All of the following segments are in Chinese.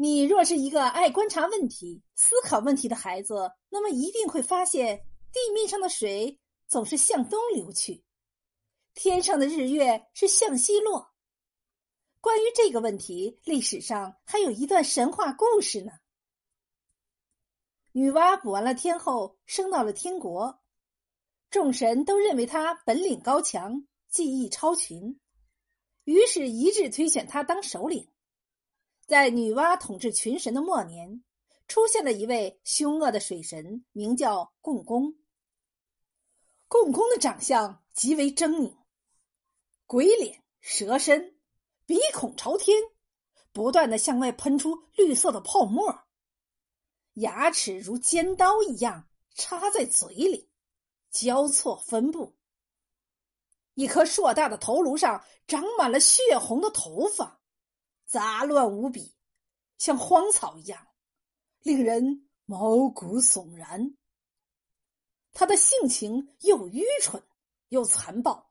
你若是一个爱观察问题、思考问题的孩子，那么一定会发现，地面上的水总是向东流去，天上的日月是向西落。关于这个问题，历史上还有一段神话故事呢。女娲补完了天后，升到了天国，众神都认为她本领高强，技艺超群，于是一致推选她当首领。在女娲统治群神的末年，出现了一位凶恶的水神，名叫共工。共工的长相极为狰狞，鬼脸蛇身，鼻孔朝天，不断的向外喷出绿色的泡沫，牙齿如尖刀一样插在嘴里，交错分布。一颗硕大的头颅上长满了血红的头发。杂乱无比，像荒草一样，令人毛骨悚然。他的性情又愚蠢又残暴，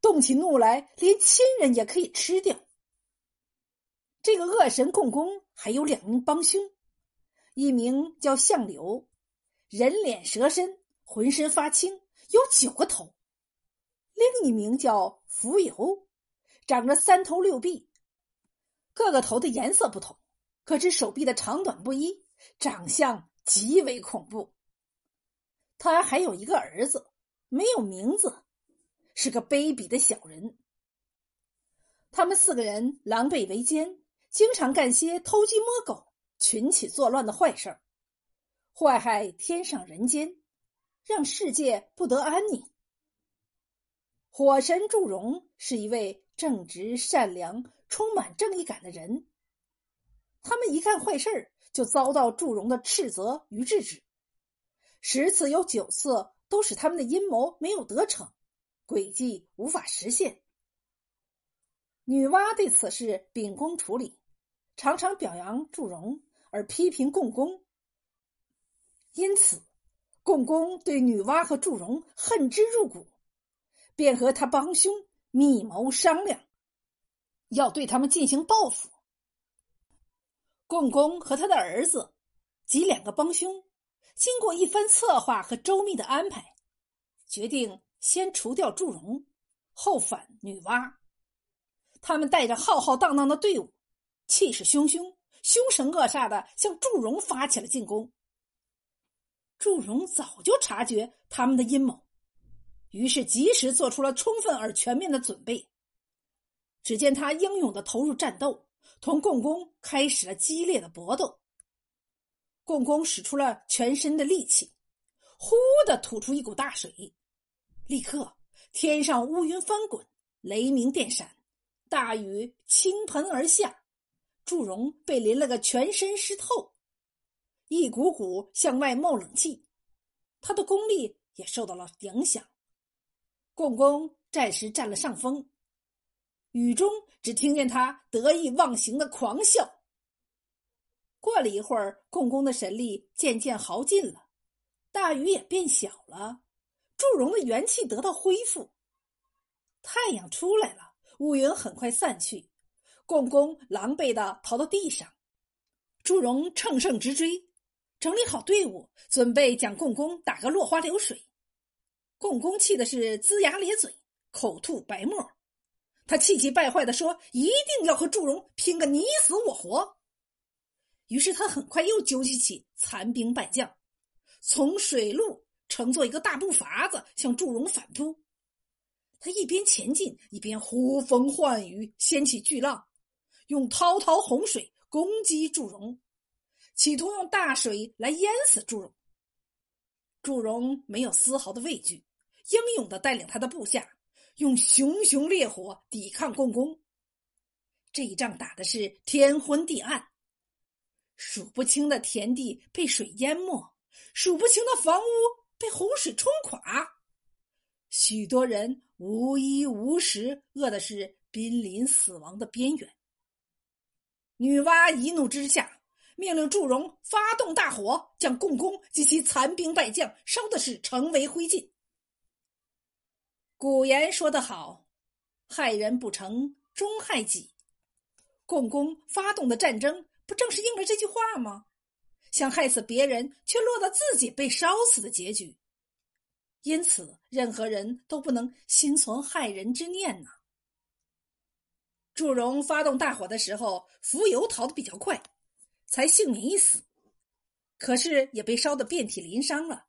动起怒来，连亲人也可以吃掉。这个恶神共工还有两名帮凶，一名叫相柳，人脸蛇身，浑身发青，有九个头；另一名叫蜉蝣，长着三头六臂。各个头的颜色不同，可知手臂的长短不一，长相极为恐怖。他还有一个儿子，没有名字，是个卑鄙的小人。他们四个人狼狈为奸，经常干些偷鸡摸狗、群起作乱的坏事儿，祸害天上人间，让世界不得安宁。火神祝融是一位正直善良。充满正义感的人，他们一干坏事就遭到祝融的斥责与制止，十次有九次都使他们的阴谋没有得逞，诡计无法实现。女娲对此事秉公处理，常常表扬祝融，而批评共工。因此，共工对女娲和祝融恨之入骨，便和他帮凶密谋商量。要对他们进行报复。共工和他的儿子及两个帮凶，经过一番策划和周密的安排，决定先除掉祝融，后反女娲。他们带着浩浩荡荡的队伍，气势汹汹、凶神恶煞的向祝融发起了进攻。祝融早就察觉他们的阴谋，于是及时做出了充分而全面的准备。只见他英勇的投入战斗，同共工开始了激烈的搏斗。共工使出了全身的力气，呼的吐出一股大水，立刻天上乌云翻滚，雷鸣电闪，大雨倾盆而下。祝融被淋了个全身湿透，一股股向外冒冷气，他的功力也受到了影响。共工暂时占了上风。雨中只听见他得意忘形的狂笑。过了一会儿，共工的神力渐渐耗尽了，大雨也变小了，祝融的元气得到恢复。太阳出来了，乌云很快散去，共工狼狈的逃到地上。祝融乘胜直追，整理好队伍，准备将共工打个落花流水。共工气的是龇牙咧嘴，口吐白沫。他气急败坏的说：“一定要和祝融拼个你死我活。”于是他很快又纠集起残兵败将，从水路乘坐一个大步筏子向祝融反扑。他一边前进，一边呼风唤雨，掀起巨浪，用滔滔洪水攻击祝融，企图用大水来淹死祝融。祝融没有丝毫的畏惧，英勇的带领他的部下。用熊熊烈火抵抗共工，这一仗打的是天昏地暗，数不清的田地被水淹没，数不清的房屋被洪水冲垮，许多人无衣无食，饿的是濒临死亡的边缘。女娲一怒之下，命令祝融发动大火，将共工及其残兵败将烧的是成为灰烬。古言说得好：“害人不成，终害己。”共工发动的战争不正是应了这句话吗？想害死别人，却落到自己被烧死的结局。因此，任何人都不能心存害人之念呐。祝融发动大火的时候，浮游逃得比较快，才幸免一死。可是也被烧得遍体鳞伤了，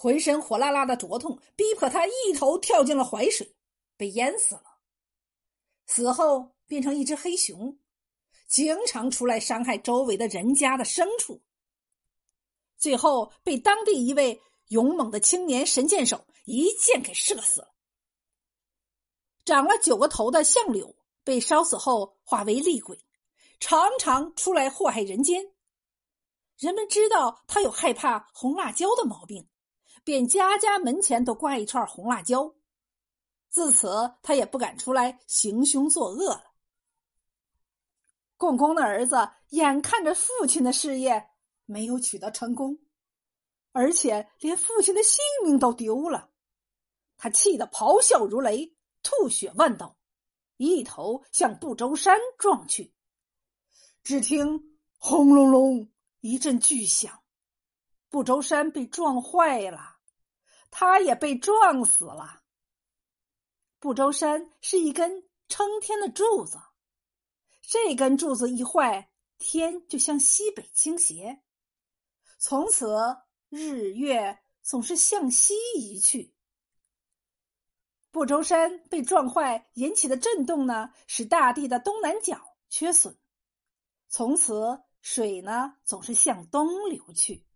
浑身火辣辣的灼痛，逼迫他一头跳进了淮水，被淹死了。死后变成一只黑熊，经常出来伤害周围的人家的牲畜。最后被当地一位勇猛的青年神箭手一箭给射死了。长了九个头的相柳被烧死后化为厉鬼，常常出来祸害人间。人们知道他有害怕红辣椒的毛病，便家家门前都挂一串红辣椒。自此，他也不敢出来行凶作恶了。共工的儿子眼看着父亲的事业没有取得成功，而且连父亲的性命都丢了，他气得咆哮如雷，吐血万道，一头向不周山撞去。只听轰隆隆。一阵巨响，不周山被撞坏了，他也被撞死了。不周山是一根撑天的柱子，这根柱子一坏，天就向西北倾斜，从此日月总是向西移去。不周山被撞坏引起的震动呢，使大地的东南角缺损，从此。水呢，总是向东流去。